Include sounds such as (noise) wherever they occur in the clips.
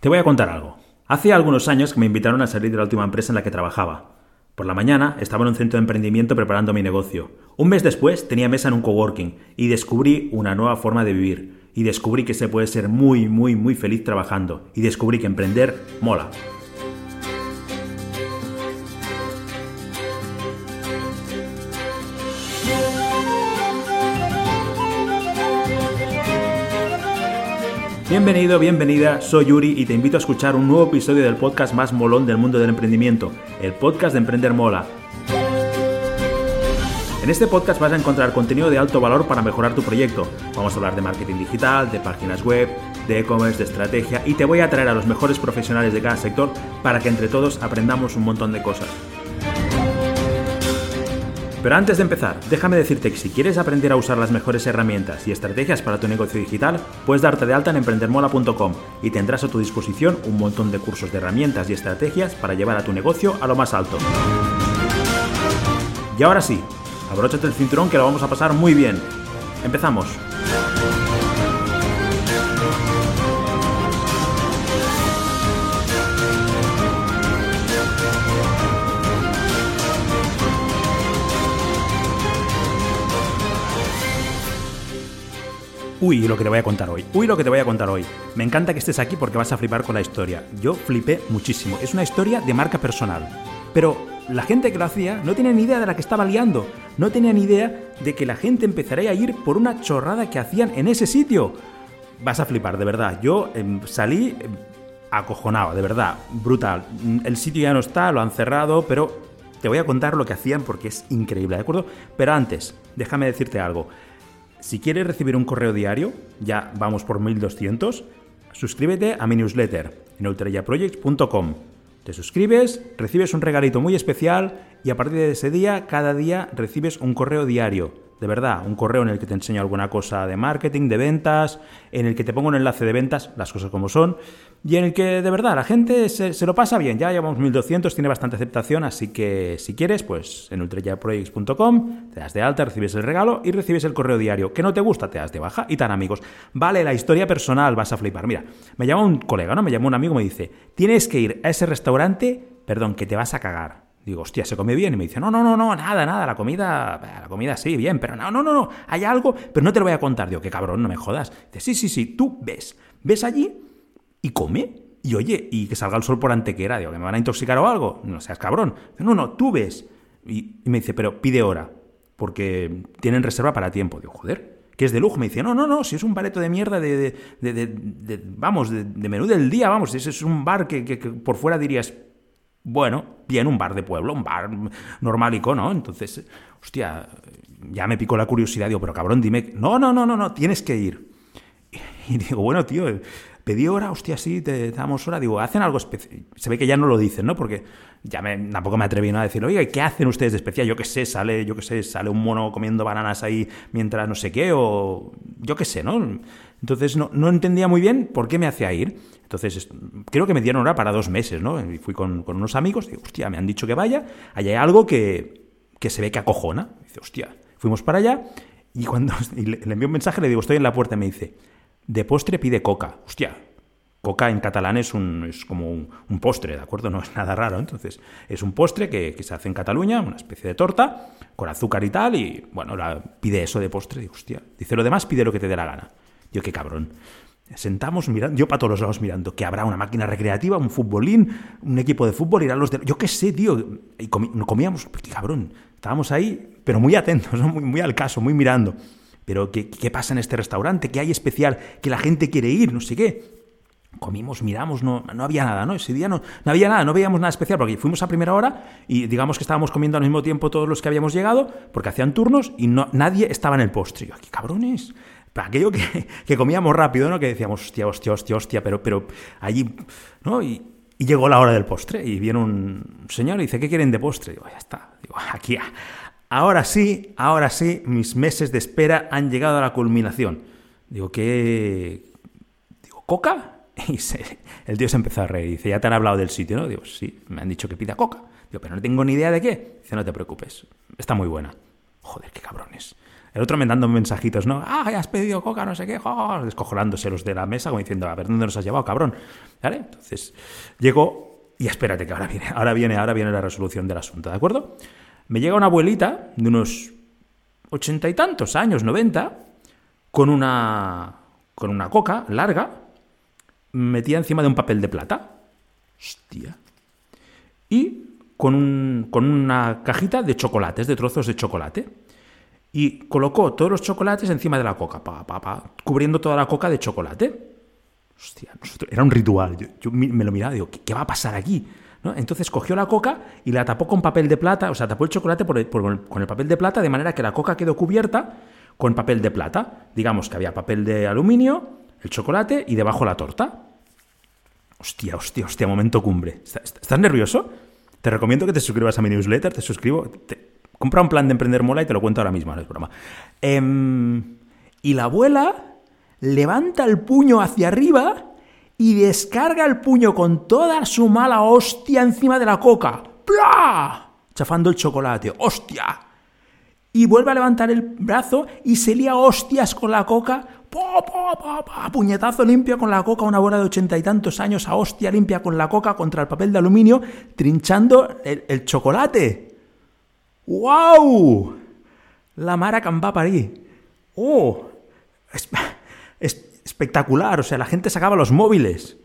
Te voy a contar algo. Hace algunos años que me invitaron a salir de la última empresa en la que trabajaba. Por la mañana estaba en un centro de emprendimiento preparando mi negocio. Un mes después tenía mesa en un coworking y descubrí una nueva forma de vivir. Y descubrí que se puede ser muy, muy, muy feliz trabajando. Y descubrí que emprender mola. Bienvenido, bienvenida, soy Yuri y te invito a escuchar un nuevo episodio del podcast más molón del mundo del emprendimiento, el podcast de Emprender Mola. En este podcast vas a encontrar contenido de alto valor para mejorar tu proyecto. Vamos a hablar de marketing digital, de páginas web, de e-commerce, de estrategia y te voy a traer a los mejores profesionales de cada sector para que entre todos aprendamos un montón de cosas. Pero antes de empezar, déjame decirte que si quieres aprender a usar las mejores herramientas y estrategias para tu negocio digital, puedes darte de alta en emprendermola.com y tendrás a tu disposición un montón de cursos de herramientas y estrategias para llevar a tu negocio a lo más alto. Y ahora sí, abróchate el cinturón que lo vamos a pasar muy bien. Empezamos. Uy, lo que te voy a contar hoy. Uy, lo que te voy a contar hoy. Me encanta que estés aquí porque vas a flipar con la historia. Yo flipé muchísimo. Es una historia de marca personal. Pero la gente que lo hacía no tenía ni idea de la que estaba liando. No tenía ni idea de que la gente empezaría a ir por una chorrada que hacían en ese sitio. Vas a flipar, de verdad. Yo em, salí em, acojonado, de verdad. Brutal. El sitio ya no está, lo han cerrado, pero te voy a contar lo que hacían porque es increíble, ¿de acuerdo? Pero antes, déjame decirte algo. Si quieres recibir un correo diario, ya vamos por 1200, suscríbete a mi newsletter en ultrayaprojects.com. Te suscribes, recibes un regalito muy especial y a partir de ese día, cada día recibes un correo diario de verdad, un correo en el que te enseño alguna cosa de marketing, de ventas, en el que te pongo un enlace de ventas, las cosas como son, y en el que de verdad la gente se, lo pasa bien. Ya llevamos 1200, tiene bastante aceptación, así que si quieres, pues en ultrayaprojects.com te das de alta, recibes el regalo y recibes el correo diario. Que no te gusta, te das de baja y tan amigos. Vale, la historia personal, vas a flipar. Mira, me llama un colega, ¿no? Me llama un amigo, me dice, tienes que ir a ese restaurante, perdón, que te vas a cagar. Digo, hostia, ¿se come bien? Y me dice, no, no, no, no, nada, nada, la comida, la comida sí, bien, pero no, no, no, no, hay algo, pero no te lo voy a contar. Digo, qué cabrón, no me jodas. Dice, sí, sí, sí, tú ves, ves allí y come. Y oye, y que salga el sol por antequera. Digo, ¿que me van a intoxicar o algo? No seas cabrón. Dice, no, no, tú ves. Y, me dice, pero pide hora, porque tienen reserva para tiempo. Digo, joder, que es de lujo. Me dice, no, no, no, si es un bareto de mierda de, de, vamos, de, menú del día, vamos, ese es un bar que, por fuera dirías, bueno, bien, un bar de pueblo, un bar normalico, ¿no? Entonces, hostia, ya me picó la curiosidad, digo, pero cabrón, dime, no, no, no, no, no, tienes que ir. Y digo, bueno, tío, pedí hora, hostia, sí, te, damos hora. Digo, hacen algo especial. Se ve que ya no lo dicen, ¿no? Porque ya me, tampoco me atreví a decir, oye, ¿qué hacen ustedes de especial? Yo qué sé, sale, yo qué sé, sale un mono comiendo bananas ahí mientras no sé qué, o yo qué sé, ¿no? Entonces no, no entendía muy bien por qué me hacía ir. Entonces, creo que me dieron hora para dos meses, ¿no? Y fui con, unos amigos, digo, hostia, me han dicho que vaya, allá hay algo que, se ve que acojona. dice, hostia, fuimos para allá y cuando (laughs) le, envío un mensaje, le digo, estoy en la puerta y me dice, de postre pide coca. Hostia, coca en catalán es, un, es como un, postre, ¿de acuerdo? (laughs) No es nada raro. Entonces, es un postre que, se hace en Cataluña, una especie de torta, con azúcar y tal, y bueno, la, pide eso de postre. Digo, hostia, dice lo demás, pide lo que te dé la gana. Yo, qué cabrón. Sentamos mirando, yo para todos los lados mirando, que habrá una máquina recreativa, un futbolín, un equipo de fútbol, irán los de... Yo qué sé, tío. Y comíamos, qué cabrón. Estábamos ahí, pero muy atentos, muy, muy al caso, muy mirando. Pero ¿qué, ¿qué pasa en este restaurante? ¿Qué hay especial? Que la gente quiere ir, no sé qué. Comimos, miramos, no, no había nada, ¿no? Ese día no, no había nada, no veíamos nada especial, porque fuimos a primera hora y digamos que estábamos comiendo al mismo tiempo todos los que habíamos llegado, porque hacían turnos y no, nadie estaba en el postre. Yo, aquí cabrones, para aquello (laughs) que, comíamos rápido, ¿no? Que decíamos, hostia, hostia, hostia, hostia, pero, pero allí, ¿no? Y, llegó la hora del postre y viene un señor y dice, ¿qué quieren de postre? Digo, ya está. Digo, aquí, ahora sí, ahora sí, mis meses de espera han llegado a la culminación. Digo, ¿qué? Digo, ¿coca? (laughs) Y el tío se empezó a reír. Dice, ¿ya te han hablado del sitio, no? Digo, sí, me han dicho que pida coca. Digo, pero no tengo ni idea de qué. Dice, no te preocupes, está muy buena. Joder, qué cabrones. El otro me dando mensajitos, ¿no? Ah, ya has pedido coca, no sé qué, oh, descojonándose los de la mesa, como diciendo, a ver, ¿dónde nos has llevado, cabrón? ¿Vale? Entonces, llego y espérate que ahora viene, ahora viene, ahora viene la resolución del asunto, ¿de acuerdo? Me llega una abuelita de unos ochenta y tantos años, noventa, con una, con una coca larga, metida encima de un papel de plata. Hostia. Y con, un, con una cajita de chocolates, de trozos de chocolate. Y colocó todos los chocolates encima de la coca, pa, pa, pa, cubriendo toda la coca de chocolate. Hostia, era un ritual. Yo, me lo miraba y digo, ¿qué, va a pasar aquí? Entonces cogió la coca y la tapó con papel de plata, o sea, tapó el chocolate con el papel de plata de manera que la coca quedó cubierta con papel de plata. Digamos que había papel de aluminio, el chocolate y debajo la torta. Hostia, hostia, hostia, momento cumbre. ¿Estás nervioso? Te recomiendo que te suscribas a mi newsletter, te suscribo. compra un plan de emprender mola y te lo cuento ahora mismo, no es broma. Em, y la abuela levanta el puño hacia arriba y descarga el puño con toda su mala hostia encima de la coca. ¡Pla! Chafando el chocolate. ¡Hostia! Y vuelve a levantar el brazo y se lía hostias con la coca. ¡Po, po, Puñetazo limpio con la coca, una bola de ochenta y tantos años a hostia limpia con la coca contra el papel de aluminio, trinchando el, chocolate. ¡Wow! La Mara Can va ¡Oh! Espectacular, o sea, la gente sacaba los móviles.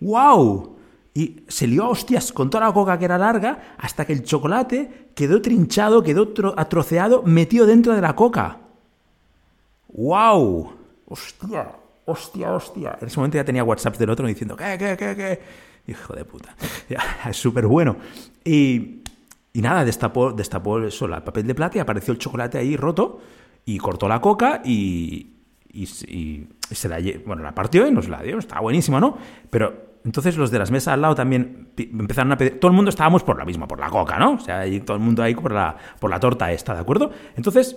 ¡Wow! Y se lió a hostias con toda la coca que era larga hasta que el chocolate quedó trinchado, quedó atroceado, metido dentro de la coca. ¡Wow! ¡Hostia! ¡Hostia, hostia! En ese momento ya tenía WhatsApp del otro diciendo, ¿qué, qué, qué, qué? Hijo de puta. (laughs) es súper bueno. Y, y, nada, destapó, destapó eso, el papel de plata y apareció el chocolate ahí roto y cortó la coca y, se la, bueno, la partió y nos la dio, estaba buenísima, ¿no? Pero entonces los de las mesas al lado también empezaron a pedir, todo el mundo estábamos por la misma, por la coca, ¿no? O sea, todo el mundo ahí por la, por la torta esta, ¿de acuerdo? Entonces,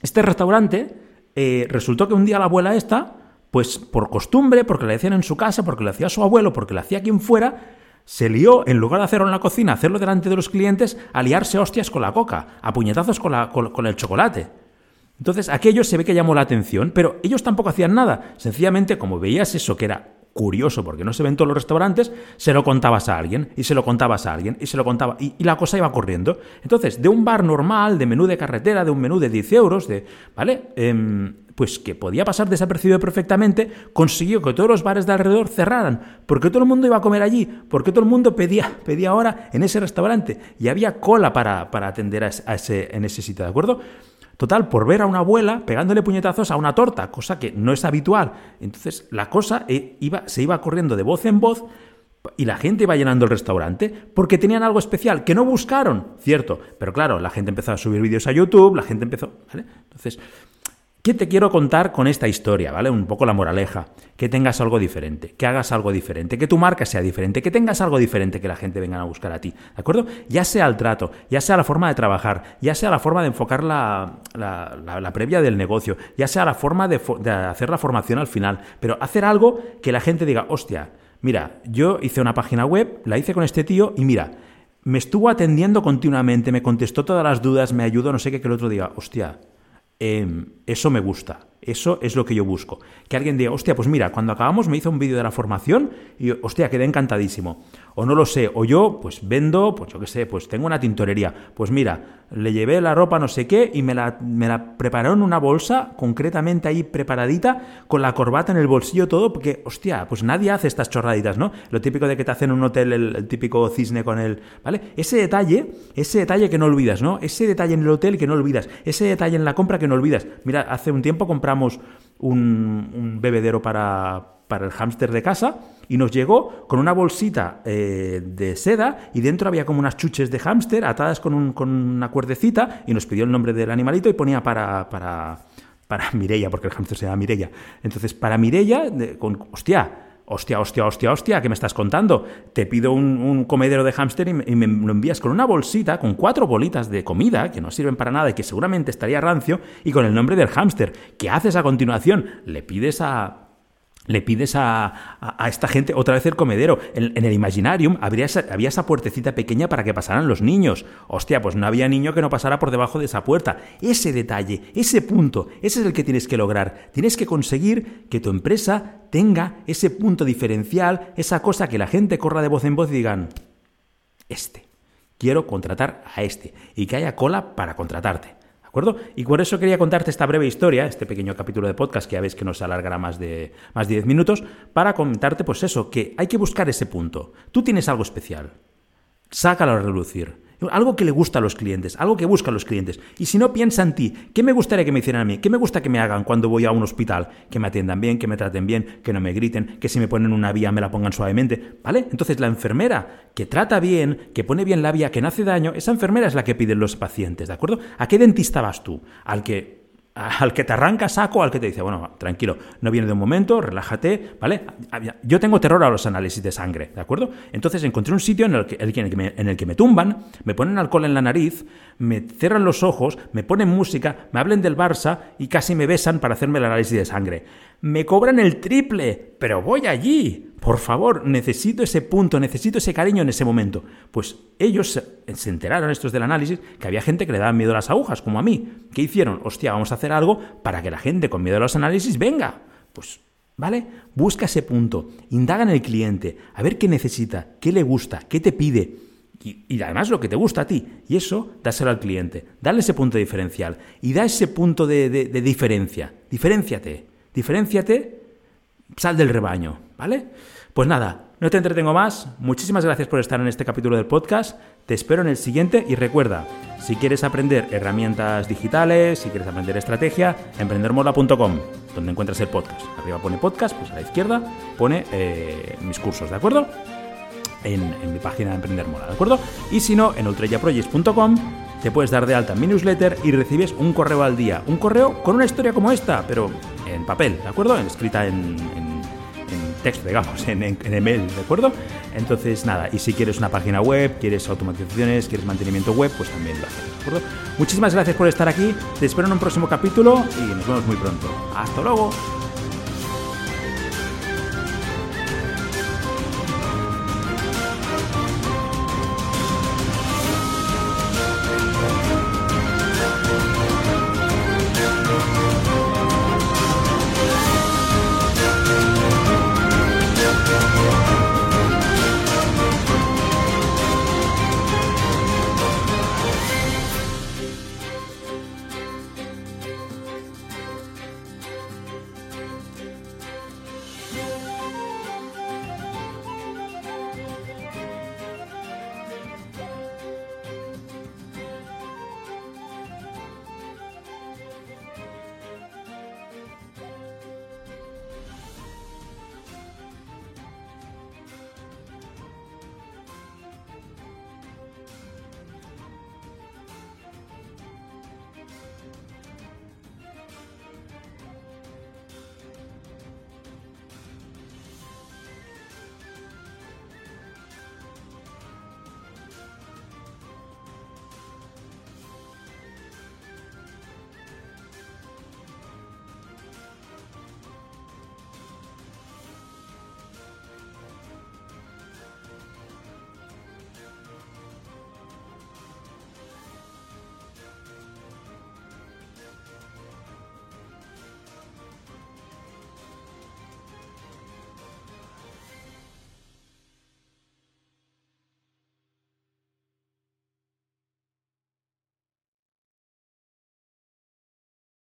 este restaurante eh, resultó que un día la abuela esta, pues por costumbre, porque le decían en su casa, porque le hacía su abuelo, porque le hacía quien fuera, se lió, en lugar de hacerlo en la cocina, hacerlo delante de los clientes, a liarse hostias con la coca, a puñetazos con, la, con el chocolate. Entonces, aquello se ve que llamó la atención, pero ellos tampoco hacían nada. Sencillamente, como veías eso que era curioso, porque no se ven todos los restaurantes, se lo contabas a alguien, y se lo contabas a alguien, y se lo contaba, y, la cosa iba corriendo. Entonces, de un bar normal, de menú de carretera, de un menú de 10 euros, de, ¿vale? Em, pues que podía pasar desapercibido perfectamente, consiguió que todos los bares de alrededor cerraran, porque todo el mundo iba a comer allí, porque todo el mundo pedía, pedía ahora en ese restaurante, y había cola para, para atender a ese, en ese sitio, ¿de acuerdo? Total, por ver a una abuela pegándole puñetazos a una torta, cosa que no es habitual. Entonces la cosa eh, iba, se iba corriendo de voz en voz y la gente iba llenando el restaurante porque tenían algo especial que no buscaron, cierto. Pero claro, la gente empezó a subir vídeos a YouTube, la gente empezó... ¿vale? Entonces, ¿Qué te quiero contar con esta historia? ¿Vale? Un poco la moraleja. Que tengas algo diferente, que hagas algo diferente, que tu marca sea diferente, que tengas algo diferente que la gente venga a buscar a ti. ¿De acuerdo? Ya sea el trato, ya sea la forma de trabajar, ya sea la forma de enfocar la, previa del negocio, ya sea la forma de, de hacer la formación al final. Pero hacer algo que la gente diga, hostia, mira, yo hice una página web, la hice con este tío y mira, me estuvo atendiendo continuamente, me contestó todas las dudas, me ayudó, no sé qué, que el otro diga, hostia, Em, eso me gusta. Eso es lo que yo busco. Que alguien diga, hostia, pues mira, cuando acabamos me hizo un vídeo de la formación y, hostia, quedé encantadísimo. O no lo sé, o yo, pues vendo, pues yo qué sé, pues tengo una tintorería. Pues mira, le llevé la ropa no sé qué y me la, me prepararon en una bolsa, concretamente ahí preparadita, con la corbata en el bolsillo todo, porque, hostia, pues nadie hace estas chorraditas, ¿no? Lo típico de que te hacen en un hotel el, típico cisne con el, ¿vale? Ese detalle, ese detalle que no olvidas, ¿no? Ese detalle en el hotel que no olvidas, ese detalle en la compra que no olvidas. Mira, hace un tiempo un, bebedero para, el hámster de casa y nos llegó con una bolsita eh, de seda y dentro había como unas chuches de hámster atadas con, una cuerdecita y nos pidió el nombre del animalito y ponía para, para, para (laughs) Mireia, porque el hámster se llama Mireia. Entonces, para Mireia, con, hostia, hostia, hostia, hostia, hostia, ¿qué me estás contando? Te pido un, comedero de hámster y, me, lo envías con una bolsita, con cuatro bolitas de comida que no sirven para nada y que seguramente estaría rancio, y con el nombre del hámster. ¿Qué haces a continuación? Le pides a, le pides a, esta gente otra vez el comedero. En, el Imaginarium habría había esa puertecita pequeña para que pasaran los niños. Hostia, pues no había niño que no pasara por debajo de esa puerta. Ese detalle, ese punto, ese es el que tienes que lograr. Tienes que conseguir que tu empresa tenga ese punto diferencial, esa cosa que la gente corra de voz en voz y digan, este, quiero contratar a este, y que haya cola para contratarte acuerdo? Y por eso quería contarte esta breve historia, este pequeño capítulo de podcast que ya ves que nos alargará más de, más de 10 minutos, para comentarte pues eso, que hay que buscar ese punto. Tú tienes algo especial, sácalo a relucir. Algo que le gusta a los clientes, algo que buscan los clientes. Y si no, piensa en ti. ¿Qué me gustaría que me hicieran a mí? ¿Qué me gusta que me hagan cuando voy a un hospital? Que me atiendan bien, que me traten bien, que no me griten, que si me ponen una vía me la pongan suavemente. ¿Vale? Entonces la enfermera que trata bien, que pone bien la vía, que no hace daño, esa enfermera es la que piden los pacientes, ¿de acuerdo? ¿A qué dentista vas tú? ¿Al que al que te arranca saco, al que te dice, bueno, tranquilo, no viene de un momento, relájate, ¿vale? Yo tengo terror a los análisis de sangre, ¿de acuerdo? Entonces encontré un sitio en el que, en el que, me, tumban, me ponen alcohol en la nariz, me cierran los ojos, me ponen música, me hablen del Barça y casi me besan para hacerme el análisis de sangre. Me cobran el triple, pero voy allí. Por favor, necesito ese punto, necesito ese cariño en ese momento. Pues ellos se, enteraron, estos del análisis, que había gente que le daba miedo a las agujas, como a mí. ¿Qué hicieron? Hostia, vamos a hacer algo para que la gente con miedo a los análisis venga. Pues, ¿vale? Busca ese punto, indaga en el cliente, a ver qué necesita, qué le gusta, qué te pide. Y, además lo que te gusta a ti. Y eso, dáselo al cliente. Dale ese punto diferencial. Y da ese punto de, de diferencia. Diferenciate. Diferenciate sal del rebaño, ¿vale? Pues nada, no te entretengo más. Muchísimas gracias por estar en este capítulo del podcast. Te espero en el siguiente y recuerda, si quieres aprender herramientas digitales, si quieres aprender estrategia, emprendermola.com, donde encuentras el podcast. Arriba pone podcast, pues a la izquierda pone eh, mis cursos, ¿de acuerdo? En, mi página de Emprender Mola, ¿de acuerdo? Y si no, en ultrayaprojects.com te puedes dar de alta en mi newsletter y recibes un correo al día. Un correo con una historia como esta, pero en papel, ¿de acuerdo? Escrita en, texto, digamos, en, en, email, ¿de acuerdo? Entonces, nada, y si quieres una página web, quieres automatizaciones, quieres mantenimiento web, pues también lo haces, ¿de acuerdo? Muchísimas gracias por estar aquí, te espero en un próximo capítulo y nos vemos muy pronto. ¡Hasta luego!